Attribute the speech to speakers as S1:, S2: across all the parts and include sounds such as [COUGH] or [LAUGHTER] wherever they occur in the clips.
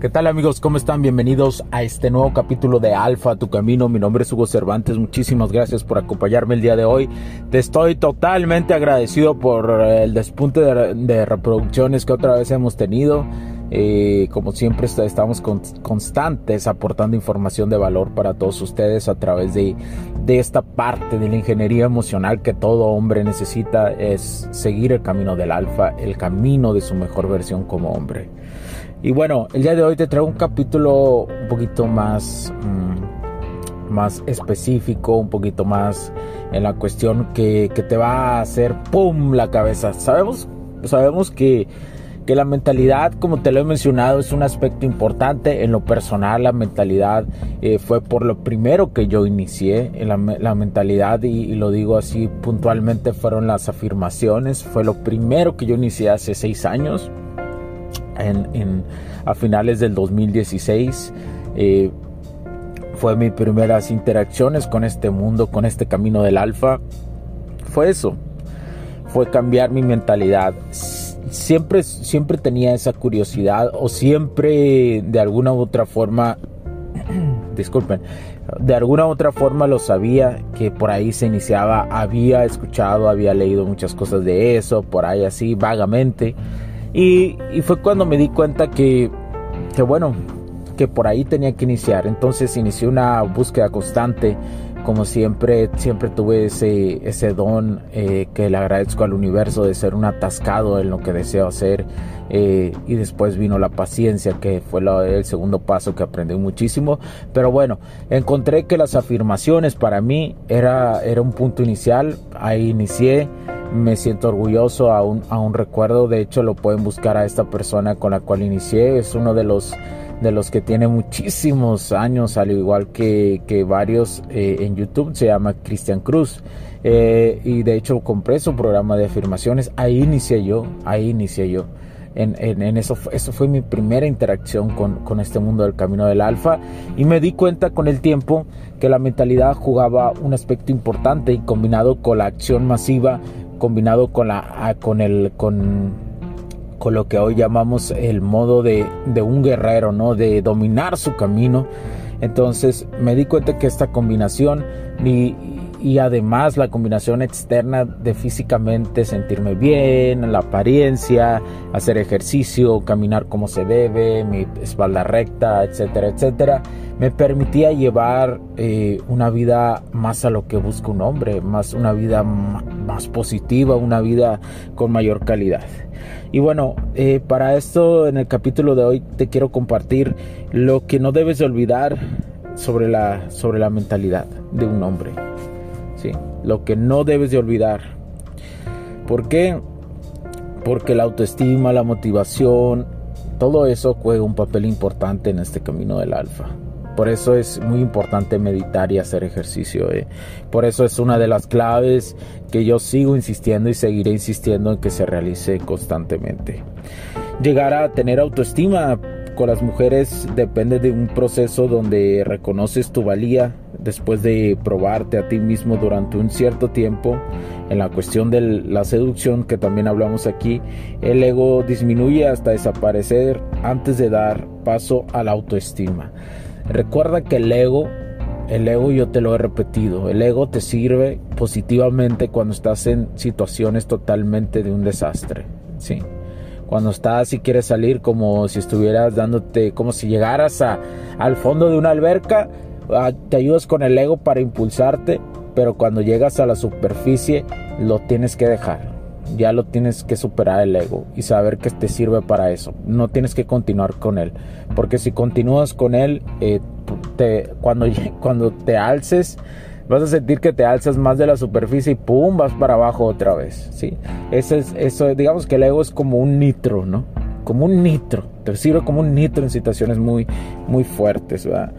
S1: ¿Qué tal amigos? ¿Cómo están? Bienvenidos a este nuevo capítulo de Alfa, tu camino. Mi nombre es Hugo Cervantes. Muchísimas gracias por acompañarme el día de hoy. Te estoy totalmente agradecido por el despunte de, reproducciones que otra vez hemos tenido. Eh, como siempre estamos constantes aportando información de valor para todos ustedes a través de, de esta parte de la ingeniería emocional que todo hombre necesita es seguir el camino del alfa, el camino de su mejor versión como hombre. Y bueno, el día de hoy te traigo un capítulo un poquito más, mm, más específico, un poquito más en la cuestión que, te va a hacer ¡pum! la cabeza. Sabemos, sabemos que, que la mentalidad, como te lo he mencionado, es un aspecto importante. En lo personal, la mentalidad eh, fue por lo primero que yo inicié. La, la mentalidad, y, lo digo así puntualmente, fueron las afirmaciones. Fue lo primero que yo inicié hace seis años en, a finales del 2016. Eh, fue mis primeras interacciones con este mundo, con este camino del alfa. Fue eso, fue cambiar mi mentalidad. Siempre, siempre tenía esa curiosidad o siempre de alguna u otra forma, [CLEARS THROAT] disculpen, de alguna u otra forma lo sabía que por ahí se iniciaba, había escuchado, había leído muchas cosas de eso, por ahí así vagamente y, fue cuando me di cuenta que, que, bueno, que por ahí tenía que iniciar. Entonces inicié una búsqueda constante. Como siempre, siempre tuve ese, ese don eh, que le agradezco al universo de ser un atascado en lo que deseo hacer. Eh, y después vino la paciencia, que fue el segundo paso que aprendí muchísimo. Pero bueno, encontré que las afirmaciones para mí era, era un punto inicial. Ahí inicié me siento orgulloso, aún, un recuerdo, de hecho lo pueden buscar a esta persona con la cual inicié, es uno de los de los que tiene muchísimos años, al igual que, varios eh, en YouTube, se llama Cristian Cruz. Eh, y de hecho compré su programa de afirmaciones, ahí inicié yo, ahí inicié yo. En, en, eso, eso fue mi primera interacción con, con, este mundo del camino del alfa. Y me di cuenta con el tiempo que la mentalidad jugaba un aspecto importante y combinado con la acción masiva combinado con la con el con con lo que hoy llamamos el modo de, de un guerrero, ¿no? De dominar su camino. Entonces me di cuenta que esta combinación y, y además la combinación externa de físicamente sentirme bien, la apariencia, hacer ejercicio, caminar como se debe, mi espalda recta, etcétera, etcétera, me permitía llevar eh, una vida más a lo que busca un hombre, más una vida más positiva, una vida con mayor calidad. Y bueno, eh, para esto en el capítulo de hoy te quiero compartir lo que no debes de olvidar sobre la, sobre la mentalidad de un hombre. Lo que no debes de olvidar. ¿Por qué? Porque la autoestima, la motivación, todo eso juega un papel importante en este camino del alfa. Por eso es muy importante meditar y hacer ejercicio. ¿eh? Por eso es una de las claves que yo sigo insistiendo y seguiré insistiendo en que se realice constantemente. Llegar a tener autoestima con las mujeres depende de un proceso donde reconoces tu valía después de probarte a ti mismo durante un cierto tiempo. En la cuestión de la seducción que también hablamos aquí, el ego disminuye hasta desaparecer antes de dar paso a la autoestima. Recuerda que el ego, el ego yo te lo he repetido, el ego te sirve positivamente cuando estás en situaciones totalmente de un desastre, ¿sí? Cuando estás y quieres salir como si estuvieras dándote, como si llegaras a, al fondo de una alberca, ah, te ayudas con el ego para impulsarte, pero cuando llegas a la superficie lo tienes que dejar ya lo tienes que superar el ego y saber que te sirve para eso. No tienes que continuar con él, porque si continúas con él, eh, cuando, [LAUGHS] cuando te alces, vas a sentir que te alzas más de la superficie y pum, vas para abajo otra vez, ¿sí? Eso es, eso, digamos que el ego es como un nitro, ¿no? Como un nitro, te sirve como un nitro en situaciones muy, muy fuertes, ¿verdad?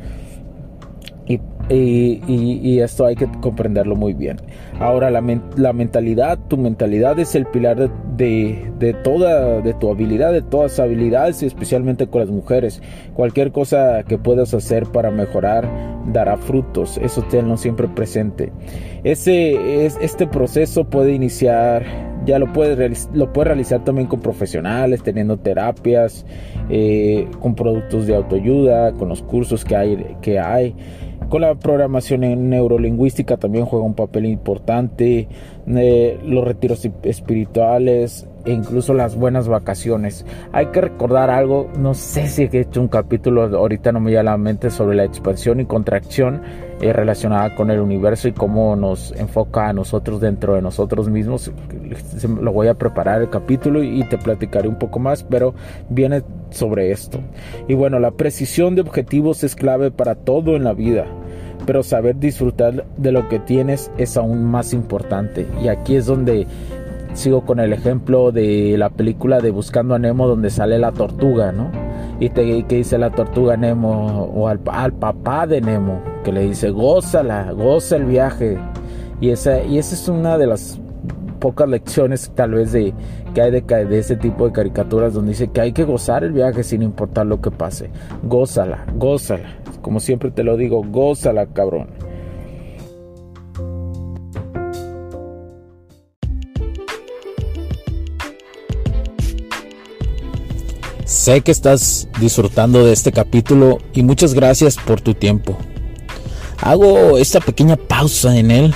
S1: Y, esto hay que comprenderlo muy bien. Ahora, la, mentalidad, tu mentalidad es el pilar de, toda, de tu habilidad, de todas habilidades, y especialmente con las mujeres. Cualquier cosa que puedas hacer para mejorar dará frutos. Eso tenlo siempre presente. Ese, es, este proceso puede iniciar, ya lo puedes, lo puedes realizar también con profesionales, teniendo terapias, eh, con productos de autoayuda, con los cursos que hay. Que hay con la programación neurolingüística también juega un papel importante, eh, los retiros espirituales e incluso las buenas vacaciones. Hay que recordar algo, no sé si he hecho un capítulo, ahorita no me llega a la mente, sobre la expansión y contracción eh, relacionada con el universo y cómo nos enfoca a nosotros dentro de nosotros mismos. Lo voy a preparar el capítulo y te platicaré un poco más, pero viene sobre esto. Y bueno, la precisión de objetivos es clave para todo en la vida pero saber disfrutar de lo que tienes es aún más importante. Y aquí es donde sigo con el ejemplo de la película de Buscando a Nemo donde sale la tortuga, ¿no? Y te, que dice la tortuga Nemo o al, papá de Nemo que le dice, gózala, goza el viaje. Y esa, y esa es una de las pocas lecciones tal vez de que hay de, de, ese tipo de caricaturas donde dice que hay que gozar el viaje sin importar lo que pase. Gózala, gózala. Como siempre te lo digo, gózala, cabrón. Sé que estás disfrutando de este capítulo y muchas gracias por tu tiempo. Hago esta pequeña pausa en él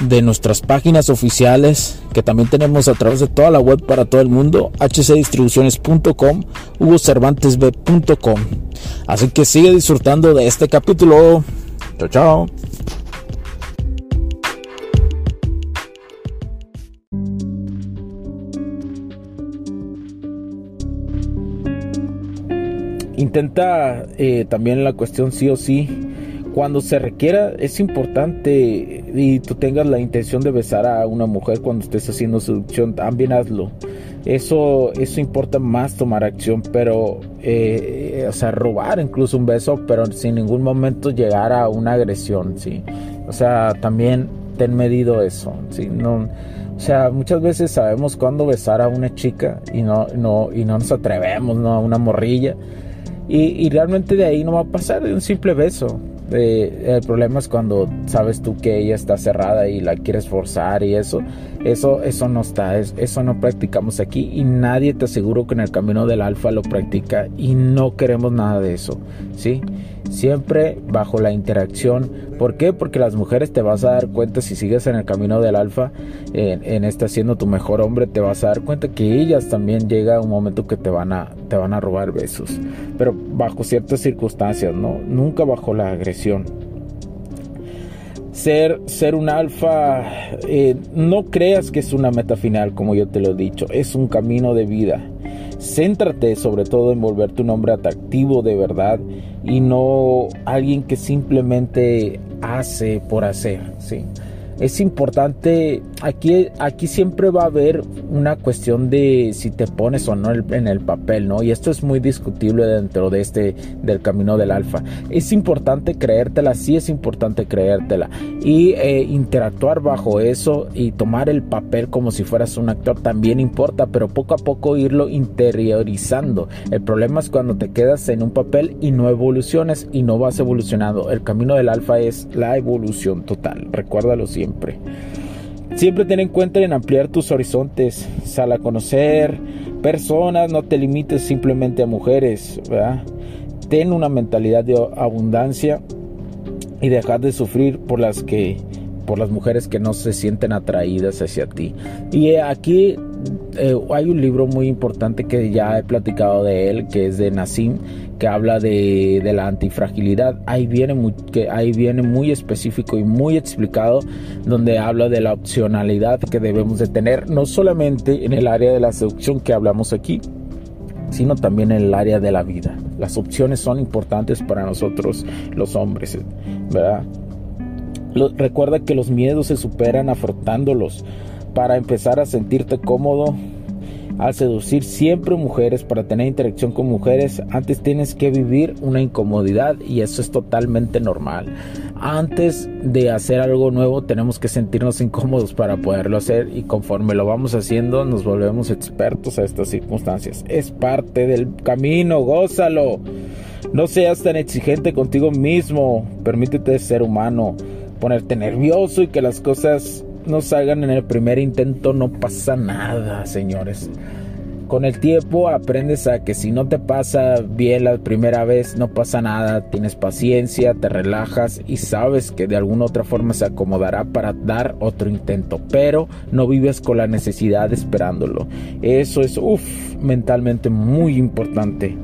S1: de nuestras páginas oficiales que también tenemos a través de toda la web para todo el mundo, hcdistribuciones.com, hugocervantesb.com. Así que sigue disfrutando de este capítulo. Chao, chao. Intenta eh, también la cuestión sí o sí cuando se requiera, es importante y tú tengas la intención de besar a una mujer cuando estés haciendo seducción, también hazlo. Eso, eso importa más tomar acción, pero, eh, o sea, robar incluso un beso, pero sin ningún momento llegar a una agresión, ¿sí? O sea, también ten medido eso, ¿sí? No, o sea, muchas veces sabemos cuándo besar a una chica y no, no, y no nos atrevemos, ¿no? A una morrilla. Y, y realmente de ahí no va a pasar de un simple beso el problema es cuando sabes tú que ella está cerrada y la quieres forzar y eso, eso, eso no está, eso no practicamos aquí y nadie te aseguro que en el camino del alfa lo practica y no queremos nada de eso, ¿sí? Siempre bajo la interacción. ¿Por qué? Porque las mujeres te vas a dar cuenta si sigues en el camino del alfa, en, en este siendo tu mejor hombre, te vas a dar cuenta que ellas también llega un momento que te van a, te van a robar besos. Pero bajo ciertas circunstancias, ¿no? Nunca bajo la agresión. Ser, ser un alfa, eh, no creas que es una meta final, como yo te lo he dicho, es un camino de vida. Céntrate sobre todo en volverte un hombre atractivo de verdad y no alguien que simplemente hace por hacer, ¿sí? Es importante, aquí, aquí siempre va a haber una cuestión de si te pones o no en el papel, ¿no? Y esto es muy discutible dentro de este, del camino del alfa. Es importante creértela, sí es importante creértela. Y eh, interactuar bajo eso y tomar el papel como si fueras un actor también importa, pero poco a poco irlo interiorizando. El problema es cuando te quedas en un papel y no evoluciones y no vas evolucionando. El camino del alfa es la evolución total, recuérdalo siempre. Siempre. ten en cuenta en ampliar tus horizontes, sal a conocer personas, no te limites simplemente a mujeres, Ten una mentalidad de abundancia y dejar de sufrir por las que por las mujeres que no se sienten atraídas hacia ti. Y aquí eh, hay un libro muy importante que ya he platicado de él, que es de Nassim, que habla de, la antifragilidad. Ahí viene, muy, que ahí viene muy específico y muy explicado, donde habla de la opcionalidad que debemos de tener, no solamente en el área de la seducción que hablamos aquí, sino también en el área de la vida. Las opciones son importantes para nosotros los hombres, ¿verdad? recuerda que los miedos se superan afrontándolos. Para empezar a sentirte cómodo, al seducir siempre mujeres, para tener interacción con mujeres, antes tienes que vivir una incomodidad y eso es totalmente normal. Antes de hacer algo nuevo tenemos que sentirnos incómodos para poderlo hacer y conforme lo vamos haciendo nos volvemos expertos a estas circunstancias. Es parte del camino, gózalo. No seas tan exigente contigo mismo, permítete ser humano, ponerte nervioso y que las cosas no salgan en el primer intento, no pasa nada, señores. Con el tiempo aprendes a que si no te pasa bien la primera vez, no pasa nada, tienes paciencia, te relajas y sabes que de alguna otra forma se acomodará para dar otro intento, pero no vives con la necesidad esperándolo. Eso es, uff, mentalmente muy importante.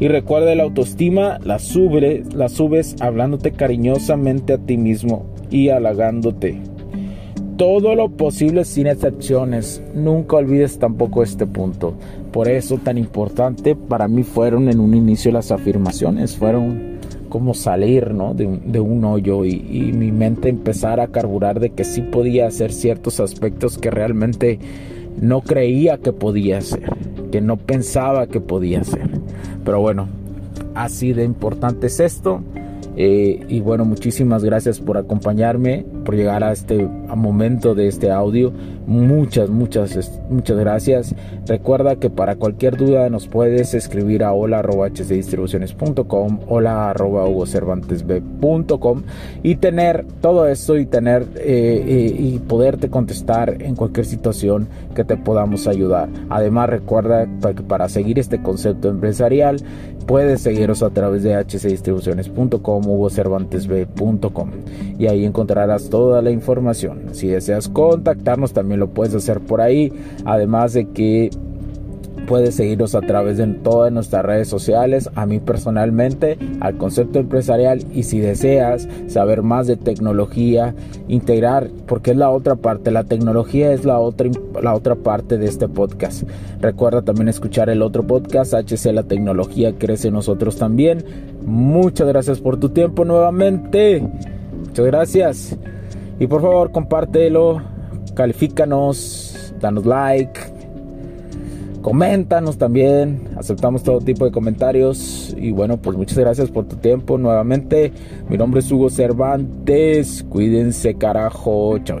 S1: Y recuerda la autoestima, la, la subes hablándote cariñosamente a ti mismo y halagándote todo lo posible sin excepciones. Nunca olvides tampoco este punto. Por eso tan importante para mí fueron en un inicio las afirmaciones, fueron como salir ¿no? de, un, hoyo y, mi mente empezar a carburar de que sí podía hacer ciertos aspectos que realmente no creía que podía hacer, que no pensaba que podía hacer. Pero bueno, así de importante es esto. Eh, y bueno, muchísimas gracias por acompañarme, por llegar a este momento de este audio. Muchas, muchas, muchas gracias. Recuerda que para cualquier duda nos puedes escribir a hola hcdistribuciones.com, hola hugocervantesb.com y tener todo esto y tener eh, eh, y poderte contestar en cualquier situación que te podamos ayudar. Además, recuerda que para seguir este concepto empresarial puedes seguirnos a través de hcdistribuciones.com hugocervantesb.com y ahí encontrarás toda la información. Si deseas contactarnos también lo puedes hacer por ahí, además de que puedes seguirnos a través de todas nuestras redes sociales, a mí personalmente, al concepto empresarial y si deseas saber más de tecnología, integrar, porque es la otra parte, la tecnología es la otra, la otra parte de este podcast. Recuerda también escuchar el otro podcast, HC La Tecnología Crece Nosotros también. Muchas gracias por tu tiempo nuevamente. Muchas gracias. Y por favor, compártelo, califícanos, danos like, coméntanos también. Aceptamos todo tipo de comentarios. Y bueno, pues muchas gracias por tu tiempo nuevamente. Mi nombre es Hugo Cervantes. Cuídense, carajo. Chao.